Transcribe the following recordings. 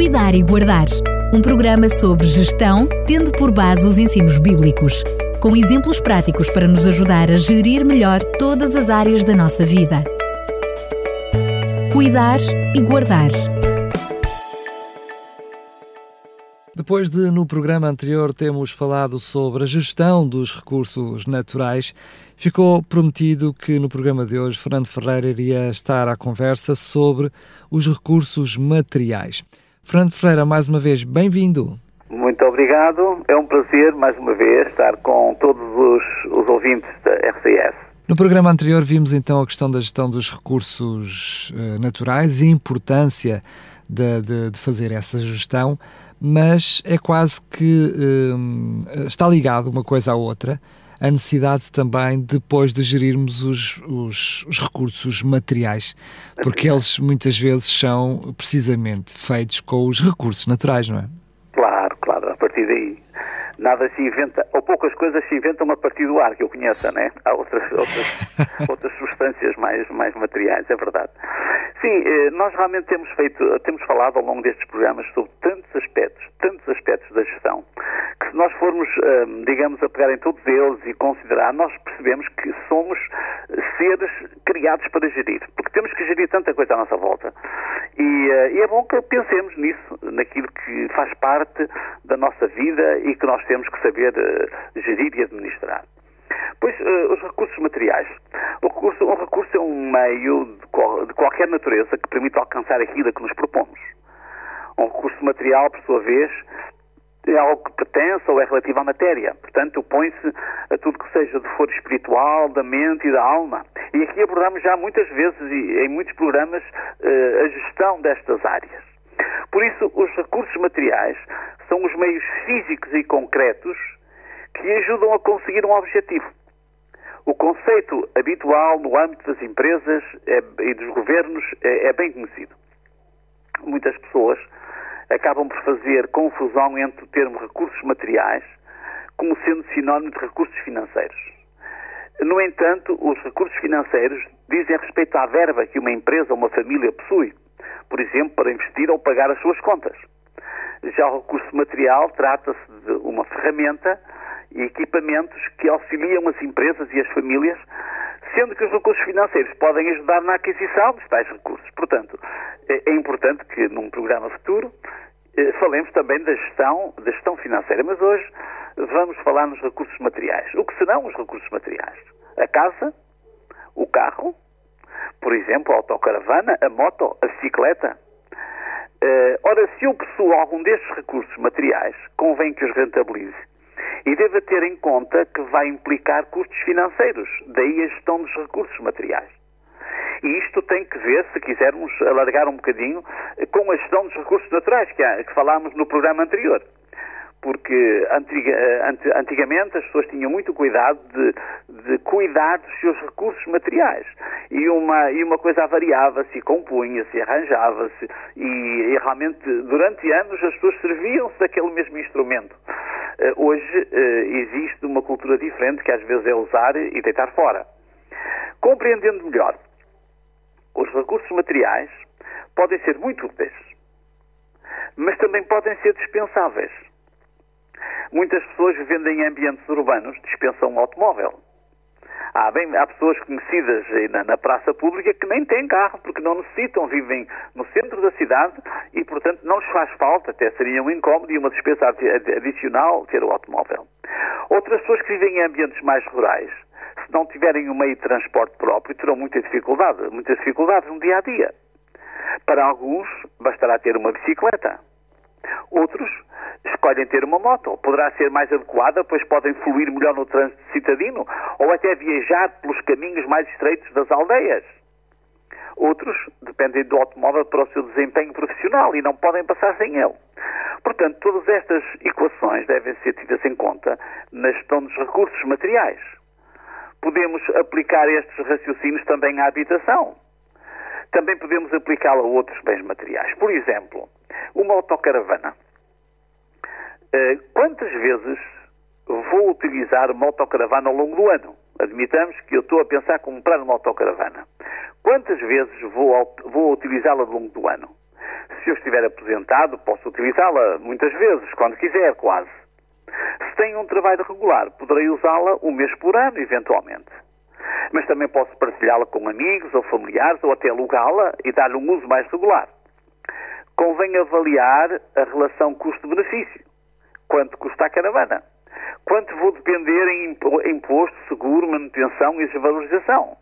Cuidar e Guardar. Um programa sobre gestão, tendo por base os ensinos bíblicos, com exemplos práticos para nos ajudar a gerir melhor todas as áreas da nossa vida. Cuidar e Guardar. Depois de, no programa anterior, termos falado sobre a gestão dos recursos naturais, ficou prometido que no programa de hoje Fernando Ferreira iria estar à conversa sobre os recursos materiais. Fernando Ferreira, mais uma vez, bem-vindo. Muito obrigado. É um prazer, mais uma vez, estar com todos os, os ouvintes da RCS. No programa anterior vimos então a questão da gestão dos recursos uh, naturais e a importância de, de, de, fazer essa gestão, mas é quase que uh, está ligado uma coisa à outra a necessidade também depois de gerirmos os, os, os, recursos materiais, porque eles muitas vezes são precisamente feitos com os recursos naturais, não é? Claro, claro, a partir daí nada se inventa, ou poucas coisas se inventam a partir do ar, que eu conheça, né? Há outras, outras, outras substâncias mais, mais materiais, é verdade. Sim, eh, nós realmente temos feito, temos falado ao longo destes programas sobre tantos aspectos, tantos aspectos da gestão, que se nós formos, ehm, digamos, a pegar em todos eles e considerar, nós percebemos que somos seres criados para gerir, porque temos que gerir tanta coisa à nossa volta. E, eh, e é bom que pensemos nisso, naquilo que faz parte da nossa vida e que nós temos que saber uh, gerir e administrar. Pois, uh, os recursos materiais. O recurso, um recurso é um meio de, de, qualquer natureza que permite alcançar aquilo a que nos propomos. Um recurso material, por sua vez, é algo que pertence ou é relativo à matéria. Portanto, opõe-se a tudo que seja de foro espiritual, da mente e da alma. E aqui abordamos já muitas vezes em muitos programas uh, a gestão destas áreas. Por isso, os recursos materiais são os meios físicos e concretos que ajudam a conseguir um objetivo. O conceito habitual no âmbito das empresas é, e dos governos é, é bem conhecido. Muitas pessoas acabam por fazer confusão entre o termo recursos materiais como sendo sinónimo de recursos financeiros. No entanto, os recursos financeiros dizem respeito à verba que uma empresa ou uma família possui, por exemplo, para investir ou pagar as suas contas. Já o recurso material trata-se de uma ferramenta e equipamentos que auxiliam as empresas e as famílias, sendo que os recursos financeiros podem ajudar na aquisição de tais recursos. Portanto, é, é importante que num programa futuro falemos também da gestão, da gestão financeira, mas hoje vamos falar nos recursos materiais. O que serão os recursos materiais? A casa, o carro, por exemplo, a autocaravana, a moto, a bicicleta, Uh, ora, se eu possuo algum destes recursos materiais, convém que os rentabilize e deva ter em conta que vai implicar custos financeiros, daí a gestão dos recursos materiais. E isto tem que ver, se quisermos alargar um bocadinho, com a gestão dos recursos naturais, que, há, que falámos no programa anterior porque antiga, antigamente as pessoas tinham muito cuidado de, de, cuidar dos seus recursos materiais. E uma, e uma coisa avariava-se, compunha-se, arranjava-se, e, e, realmente durante anos as pessoas serviam-se daquele mesmo instrumento. Uh, hoje uh, existe uma cultura diferente que às vezes é usar e deitar fora. Compreendendo melhor, os recursos materiais podem ser muito úteis, mas também podem ser dispensáveis. Muitas pessoas vivendo em ambientes urbanos dispensam um automóvel. Há, bem, há pessoas conhecidas na, na, praça pública que nem têm carro porque não necessitam, vivem no centro da cidade e, portanto, não lhes faz falta, até seria um incómodo e uma despesa adicional ter o automóvel. Outras pessoas que vivem em ambientes mais rurais, não tiverem um meio de transporte próprio, terão muita dificuldade, muitas dificuldades no dia a dia. Para alguns, bastará ter uma bicicleta. Outros escolhem ter uma moto. Poderá ser mais adequada, pois podem fluir melhor no trânsito citadino ou até viajar pelos caminhos mais estreitos das aldeias. Outros dependem do automóvel para o seu desempenho profissional e não podem passar sem ele. Portanto, todas estas equações devem ser tidas em conta na gestão dos recursos materiais. Podemos aplicar estes raciocínios também à habitação. Também podemos aplicá-la a outros bens materiais. Por exemplo, uma autocaravana eh, quantas vezes vou utilizar uma autocaravana ao longo do ano? Admitamos que eu estou a pensar comprar uma autocaravana. Quantas vezes vou, vou utilizá-la ao longo do ano? Se eu estiver aposentado, posso utilizá-la muitas vezes, quando quiser, quase. Tenho um trabalho regular, poderei usá-la um mês por ano, eventualmente. Mas também posso partilhá-la com amigos ou familiares ou até alugá-la e dar-lhe um uso mais regular. Convém avaliar a relação custo-benefício. Quanto custa a caravana? Quanto vou depender em imposto, seguro, manutenção e desvalorização?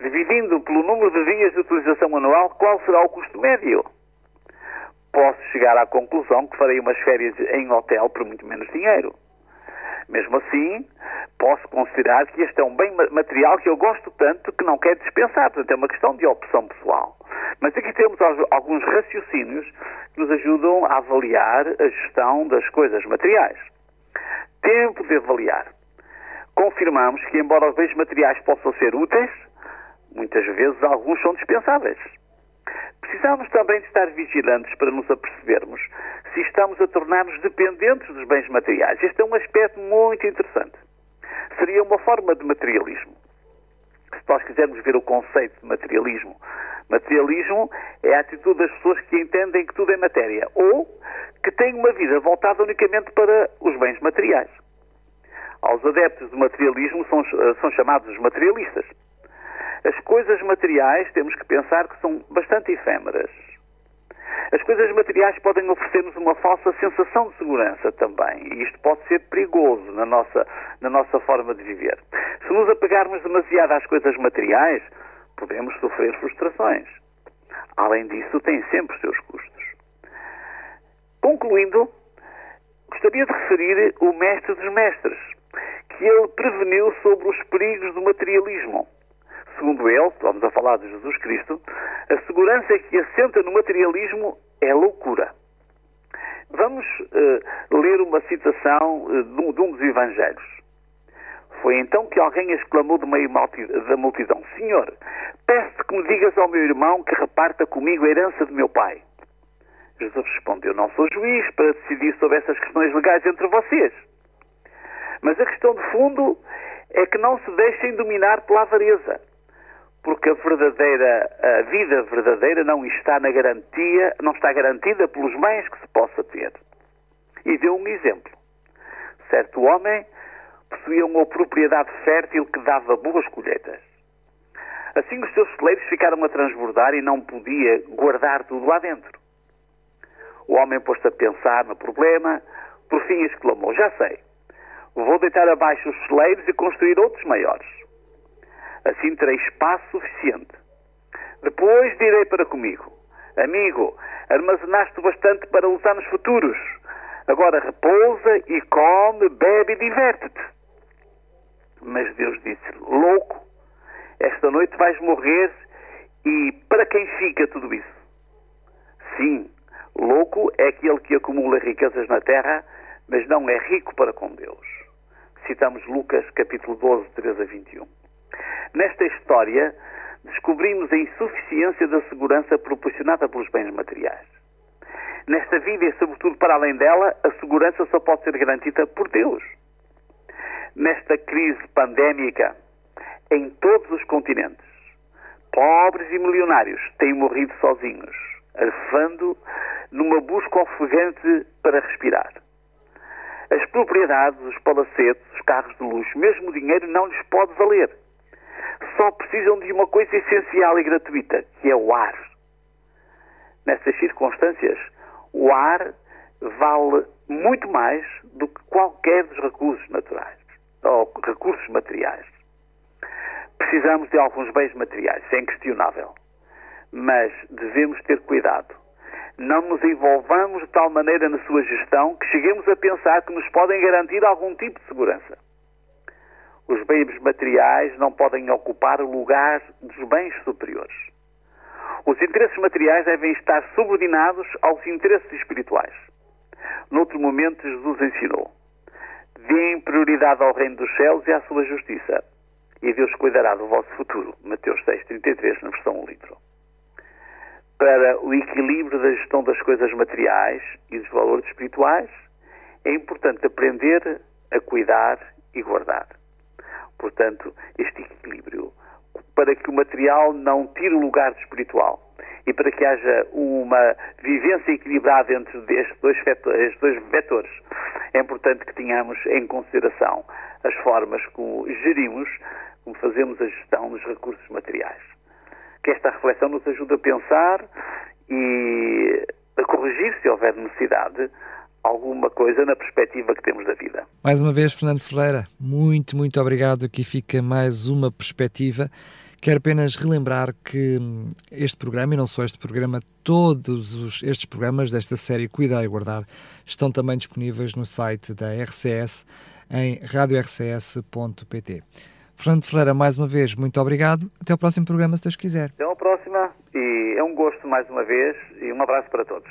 Dividindo pelo número de dias de utilização anual, qual será o custo médio? Posso chegar à conclusão que farei umas férias em hotel por muito menos dinheiro. Mesmo assim, posso considerar que este é um bem material que eu gosto tanto que não quero dispensar. Portanto, é uma questão de opção pessoal. Mas aqui temos alguns raciocínios que nos ajudam a avaliar a gestão das coisas materiais. Tempo de avaliar. Confirmamos que, embora os bens materiais possam ser úteis, muitas vezes alguns são dispensáveis. Precisamos também de estar vigilantes para nos apercebermos se estamos a tornar-nos dependentes dos bens materiais. Este é um aspecto muito interessante. Seria uma forma de materialismo. Se nós quisermos ver o conceito de materialismo, materialismo é a atitude das pessoas que entendem que tudo é matéria ou que têm uma vida voltada unicamente para os bens materiais. Aos adeptos do materialismo são, são chamados os materialistas. As coisas materiais temos que pensar que são bastante efêmeras. As coisas materiais podem oferecer-nos uma falsa sensação de segurança também, e isto pode ser perigoso na nossa, na nossa forma de viver. Se nos apegarmos demasiado às coisas materiais, podemos sofrer frustrações. Além disso, tem sempre os seus custos. Concluindo, gostaria de referir o mestre dos mestres, que ele preveniu sobre os perigos do materialismo segundo ele, estamos a falar de Jesus Cristo, a segurança que assenta no materialismo é loucura. Vamos uh, ler uma citação uh, de, um, de um dos Evangelhos. Foi então que alguém exclamou do meio da multidão: Senhor, peço-te que me digas ao meu irmão que reparta comigo a herança de meu pai. Jesus respondeu: Não sou juiz para decidir sobre essas questões legais entre vocês. Mas a questão de fundo é que não se deixem dominar pela avareza porque a verdadeira a vida verdadeira não está na garantia, não está garantida pelos bens que se possa ter. E deu um exemplo. Certo homem possuía uma propriedade fértil que dava boas colheitas. Assim os seus celeiros ficaram a transbordar e não podia guardar tudo lá dentro. O homem pôs-se a pensar no problema, por fim exclamou: Já sei, vou deitar abaixo os celeiros e construir outros maiores Assim terei espaço suficiente. Depois direi para comigo: Amigo, armazenaste bastante para usar nos futuros. Agora repousa e come, bebe e diverte-te. Mas Deus disse: Louco, esta noite vais morrer e para quem fica tudo isso? Sim, louco é aquele que acumula riquezas na terra, mas não é rico para com Deus. Citamos Lucas capítulo 12, 13 a 21. Nesta história, descobrimos a insuficiência da segurança proporcionada pelos bens materiais. Nesta vida e, sobretudo, para além dela, a segurança só pode ser garantida por Deus. Nesta crise pandémica, em todos os continentes, pobres e milionários têm morrido sozinhos, arfando numa busca ofegante para respirar. As propriedades, os palacetes, os carros de luxo, mesmo o dinheiro não lhes pode valer só precisam de uma coisa essencial e gratuita, que é o ar. Nessas circunstâncias, o ar vale muito mais do que qualquer dos recursos naturais ou recursos materiais. Precisamos de alguns bens materiais, isso é inquestionável. Mas devemos ter cuidado. Não nos envolvamos de tal maneira na sua gestão que cheguemos a pensar que nos podem garantir algum tipo de segurança. Bens materiais não podem ocupar o lugar dos bens superiores. Os interesses materiais devem estar subordinados aos interesses espirituais. Noutro momento, Jesus ensinou: Deem prioridade ao reino dos céus e à sua justiça, e Deus cuidará do vosso futuro. Mateus 6,33, na versão 1 livro. Para o equilíbrio da gestão das coisas materiais e dos valores espirituais, é importante aprender a cuidar e guardar portanto, este equilíbrio, para que o material não tire o lugar do espiritual e para que haja uma vivência equilibrada entre estes dois, estes dois vetores, é importante que tenhamos em consideração as formas como gerimos, como fazemos a gestão dos recursos materiais. Que esta reflexão nos ajude a pensar e a corrigir, se houver necessidade, alguma coisa na perspectiva que temos da vida. Mais uma vez, Fernando Ferreira, muito, muito obrigado. Aqui fica mais uma perspectiva. Quero apenas relembrar que este programa, e não só este programa, todos os, estes programas desta série Cuidar e Guardar estão também disponíveis no site da RCS em radiorcs.pt. Fernando Ferreira, mais uma vez, muito obrigado. Até ao próximo programa, se Deus quiser. Até à próxima e é um gosto mais uma vez e um abraço para todos.